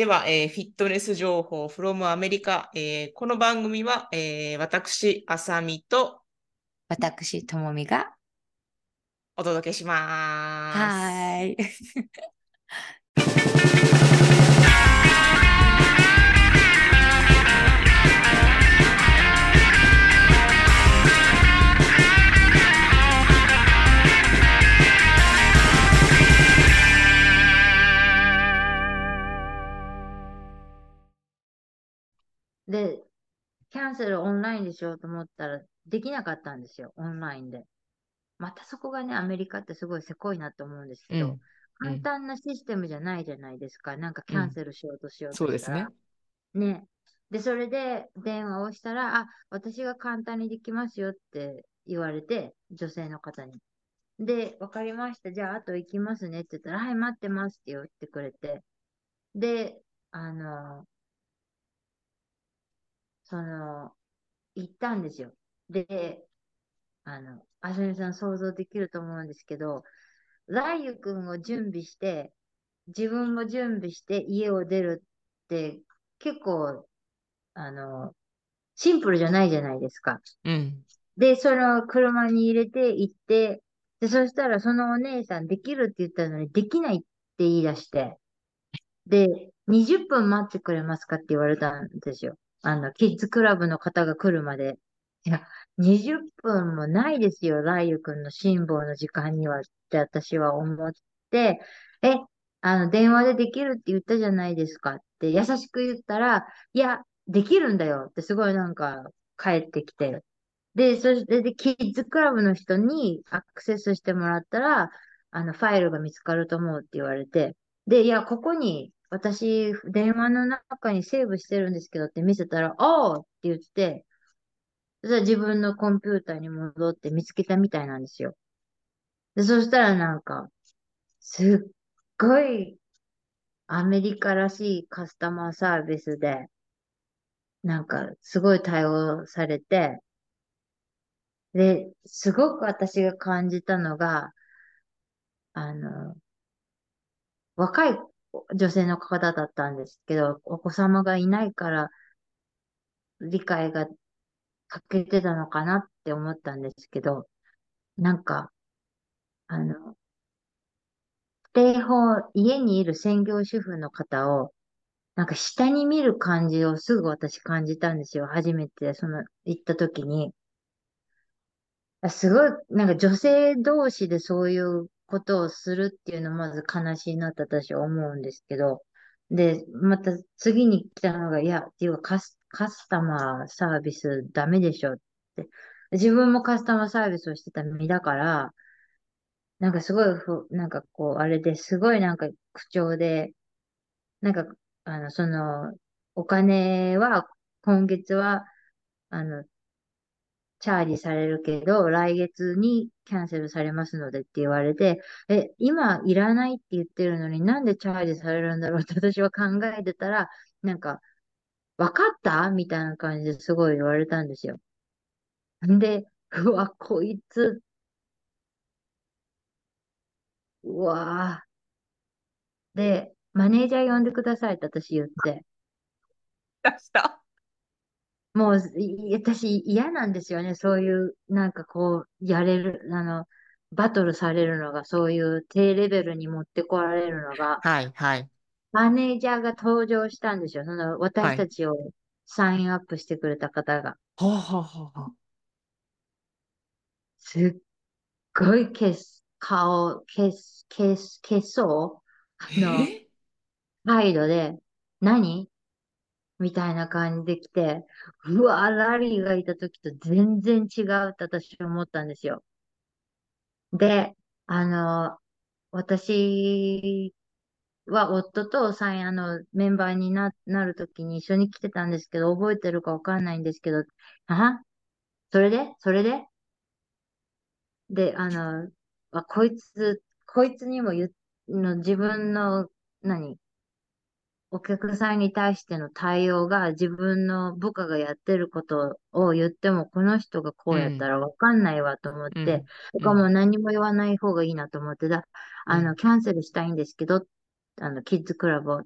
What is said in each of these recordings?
では、えーフィットネス情報 from アメリカ。えーこの番組は、えー私、あさみと私、ともみが。お届けします。はーい。ンセルオンラインでしようと思ったら、できなかったんですよ、オンラインで。またそこがね、アメリカってすごいせこいなと思うんですけど、うん簡単なシステムじゃないじゃないですか。なんかキャンセルしようとしようとそうですしたら。ね。ね。で、それで電話をしたら、あ、私が簡単にできますよって言われて、女性の方に。で、わかりました。じゃあ、あと行きますねって言ったら、はい、待ってますって言ってくれて。で、あの、その、行ったんですよ。で、あの、あさみさん想像できると思うんですけど、ライユ君を準備して、自分も準備して家を出るって結構、あの、シンプルじゃないじゃないですか。うん。で、その車に入れて行って、で、そしたらそのお姉さんできるって言ったのにできないって言い出して、で、20分待ってくれますかって言われたんですよ。あの、キッズクラブの方が来るまで。いや、20分もないですよ、ライユ君の辛抱の時間にはって私は思って、え、あの、電話でできるって言ったじゃないですかって優しく言ったら、いや、できるんだよってすごいなんか帰ってきて。で、そしてで、キッズクラブの人にアクセスしてもらったら、あの、ファイルが見つかると思うって言われて、で、いや、ここに私、電話の中にセーブしてるんですけどって見せたら、おーって言って、そ自分のコンピューターに戻って見つけたみたいなんですよ。で、そしたらなんか、すっごいアメリカらしいカスタマーサービスで、なんかすごい対応されて、で、すごく私が感じたのが、あの、若い女性の方だったんですけど、お子様がいないから理解が欠けてたのかなって思ったんですけど、なんか、あの、ステイホー家にいる専業主婦の方を、なんか下に見る感じをすぐ私感じたんですよ。初めてその行った時に。すごい、なんか女性同士でそういうことをするっていうのまず悲しいなって私は思うんですけど。で、また次に来たのが、いや、っていうかカス、カスタマーサービスダメでしょって。自分もカスタマーサービスをしてた身だから、なんかすごいふ、なんかこう、あれですごいなんか口調で、なんか、あの、その、お金は、今月は、あの、チャージされるけど、来月にキャンセルされますのでって言われて、え、今いらないって言ってるのになんでチャージされるんだろうって私は考えてたら、なんか、わかった？みたいな感じですごい言われたんですよ。んで、うわ、こいつ、うわ。で、マネージャー呼んでくださいって私言って。出した。もう、い私嫌なんですよね。そういう、なんかこう、やれる、あの、バトルされるのが、そういう低レベルに持ってこられるのが、はい、はい。マネージャーが登場したんですよ。その、はい私たちをサインアップしてくれた方が。ほうほうほうほう。すっごい消す、顔、消す、消す、消そう？のえ？態度で、何？みたいな感じで来て、うわ、ラリーがいた時と全然違うって私は思ったんですよ。で、あの、私は夫とサイン、あの、メンバーにな、なる時に一緒に来てたんですけど、覚えてるかわかんないんですけど、あそれで？それで？で、あの、あ、こいつ、こいつにも言、の自分の、何？お客さんに対しての対応が自分の部下がやってることを言っても、この人がこうやったらわかんないわと思って、うんだからもう何も言わない方がいいなと思って、だ、あの、うんキャンセルしたいんですけど、あの、キッズクラブを。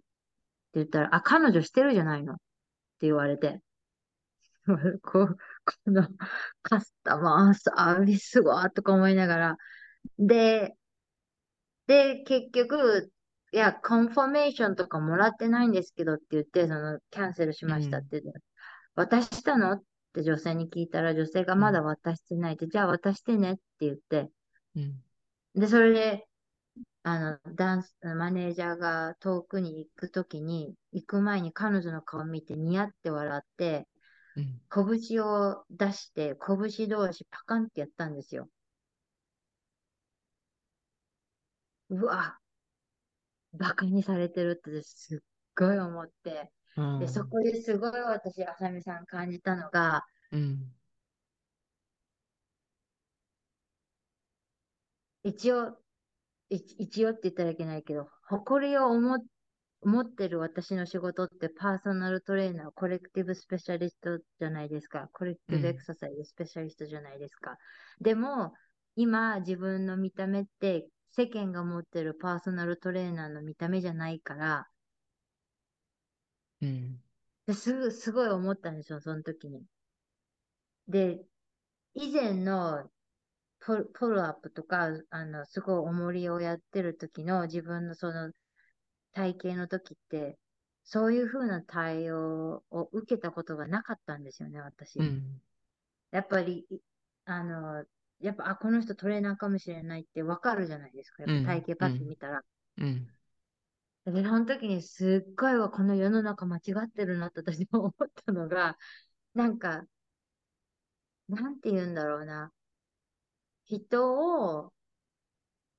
言ったら、あ、彼女してるじゃないのって言われて。こう、このカスタマーサービスはとか思いながら。で、で、結局、いや、 confirmation とかもらってないんですけどって言って、その、キャンセルしましたって言って、渡したのって女性に聞いたら、女性がまだ渡してないって、じゃあ渡してねって言って、うん。で、それで、あの、ダンス、マネージャーが遠くに行くときに、行く前に彼女の顔見てニヤって笑って、うん。拳を出して、拳同士パカンってやったんですよ。うわ、バカにされてるってすっごい思って。うんで、そこですごい私、あさみさん感じたのが、うん。一応、い一応って言ったらいけないけど、誇りを思っ持ってる私の仕事ってパーソナルトレーナー、コレクティブスペシャリストじゃないですか。コレクティブうんエクササイズスペシャリストじゃないですか。でも、今自分の見た目って世間が持ってるパーソナルトレーナーの見た目じゃないから、うん。ですぐ、すごい思ったんですよ、その時に。で、以前のポルポルアップとか、あの、すごい重りをやってる時の自分のその体型の時って、そういう風な対応を受けたことがなかったんですよね、私。うん。やっぱり、いあの、やっぱ、あ、この人トレーナーかもしれないってわかるじゃないですか。やっぱ体型パッて見たら。うん。で、その時にすっごいわ、この世の中間違ってるなって私も思ったのが、なんか、なんて言うんだろうな。人を、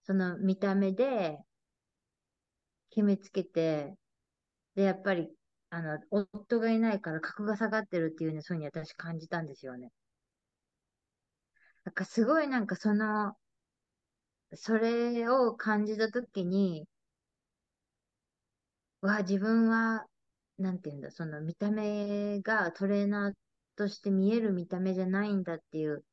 その見た目で決めつけて、で、やっぱり、あの、夫がいないから格が下がってるっていうね、そういうふうに私感じたんですよね。なんかすごいなんかその、それを感じたときに、わ、自分は、なんていうんだ、その見た目がトレーナーとして見える見た目じゃないんだっていう、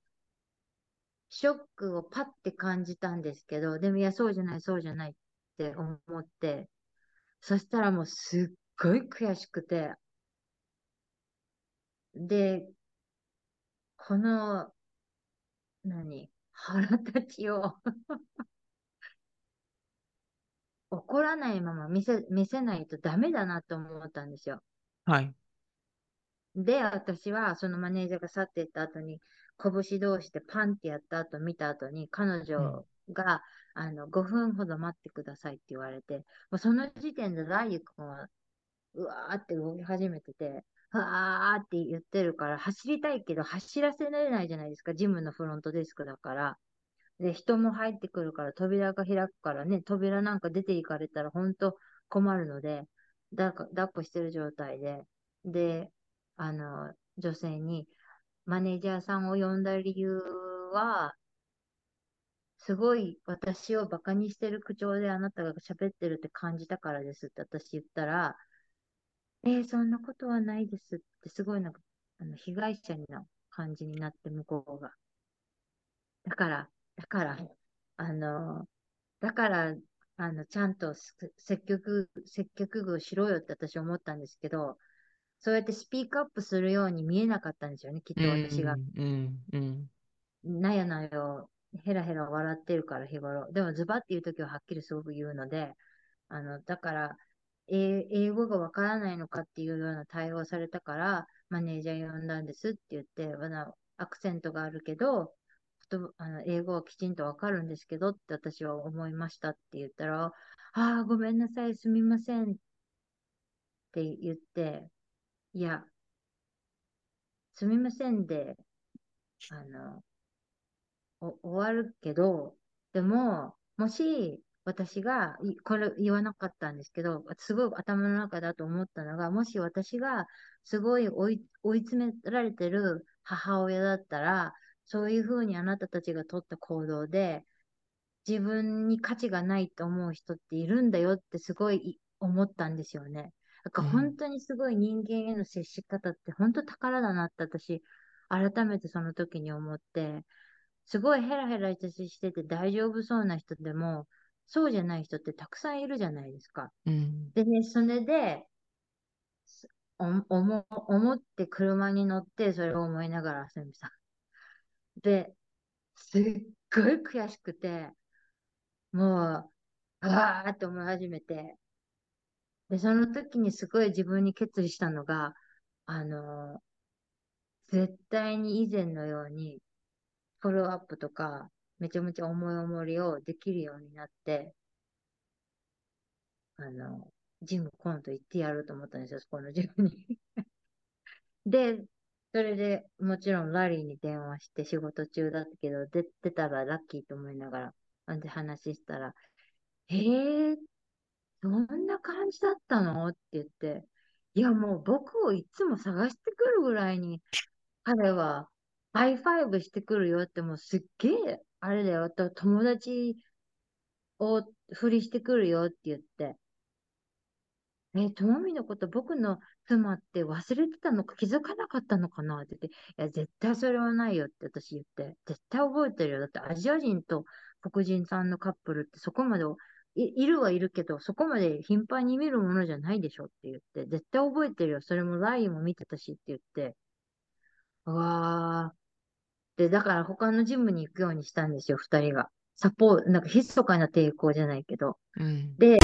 ショックをパッて感じたんですけど、でもいや、そうじゃない、そうじゃないって思って、そしたらもうすっごい悔しくて、で、この、何、腹立ちを 怒らないまま見せ、見せないとダメだなと思ったんですよ。はい。で、私はそのマネージャーが去っていった後に、拳同士でパンってやった後見た後に、彼女が、あの5分ほど待ってくださいって言われて、もうその時点でライユ君は、うわーって動き始めてて、わーって言ってるから、走りたいけど走らせられないじゃないですか、ジムのフロントデスクだから。で、人も入ってくるから、扉が開くからね、扉なんか出て行かれたら本当困るので、だ抱っこしてる状態で、で、あの、女性に、マネージャーさんを呼んだ理由は、すごい私をバカにしてる口調であなたが喋ってるって感じたからですって私言ったら、えー、そんなことはないですってすごいなんか、あの被害者の感じになって向こうが。だから、だから、あの、だから、あの、ちゃんとす積極、積極具しろよって私思ったんですけど、そうやってスピークアップするように見えなかったんですよね、きっと私が。うん。うん。なやなやヘラヘラ笑ってるから日頃。でもズバって言うときははっきりすごく言うので、あの、だから、え英語がわからないのかっていうような対応されたから、マネージャー呼んだんですって言って、アクセントがあるけど、あの英語はきちんとわかるんですけどって私は思いましたって言ったら、ああ、ごめんなさい、すみませんって言って、いや、すみませんで、あの、終わるけど、でも、もし私が、いこれ言わなかったんですけど、すごい頭の中だと思ったのが、もし私がすごい追い追い詰められてる母親だったら、そういうふうにあなたたちが取った行動で、自分に価値がないと思う人っているんだよってすごい思ったんですよね。だから本当にすごい人間への接し方って本当宝だなって私、改めてその時に思って、すごいヘラヘラしてて大丈夫そうな人でも、そうじゃない人ってたくさんいるじゃないですか。うん。でね、それで、お思思って車に乗って、それを思いながら、あさみさん。で、すっごい悔しくて、もう、あーって思い始めて、で、その時にすごい自分に決意したのが、あのー絶対に以前のように、フォローアップとか、めちゃめちゃ重い重りをできるようになって、あの、ジム今度行ってやると思ったんですよ、そこのジムに。で、それでもちろんラリーに電話して仕事中だったけど、出てたらラッキーと思いながら、なんで話したら、へえ、そんな感じだったの？って言って、いやもう僕をいつも探してくるぐらいに、彼は high five してくるよってもうすっげえ、あれだよ、と友達をふりしてくるよって言って、え、ともみのこと僕の妻って忘れてたのか気づかなかったのかな？って言って、いや、絶対それはないよって私言って、絶対覚えてるよ。だってアジア人と黒人さんのカップルってそこまでい、いるはいるけど、そこまで頻繁に見るものじゃないでしょって言って、絶対覚えてるよ。それもラインも見てたしって言って、うわー。で、だから他のジムに行くようにしたんですよ、2人が。サポート、なんか密かな抵抗じゃないけど。うん、で、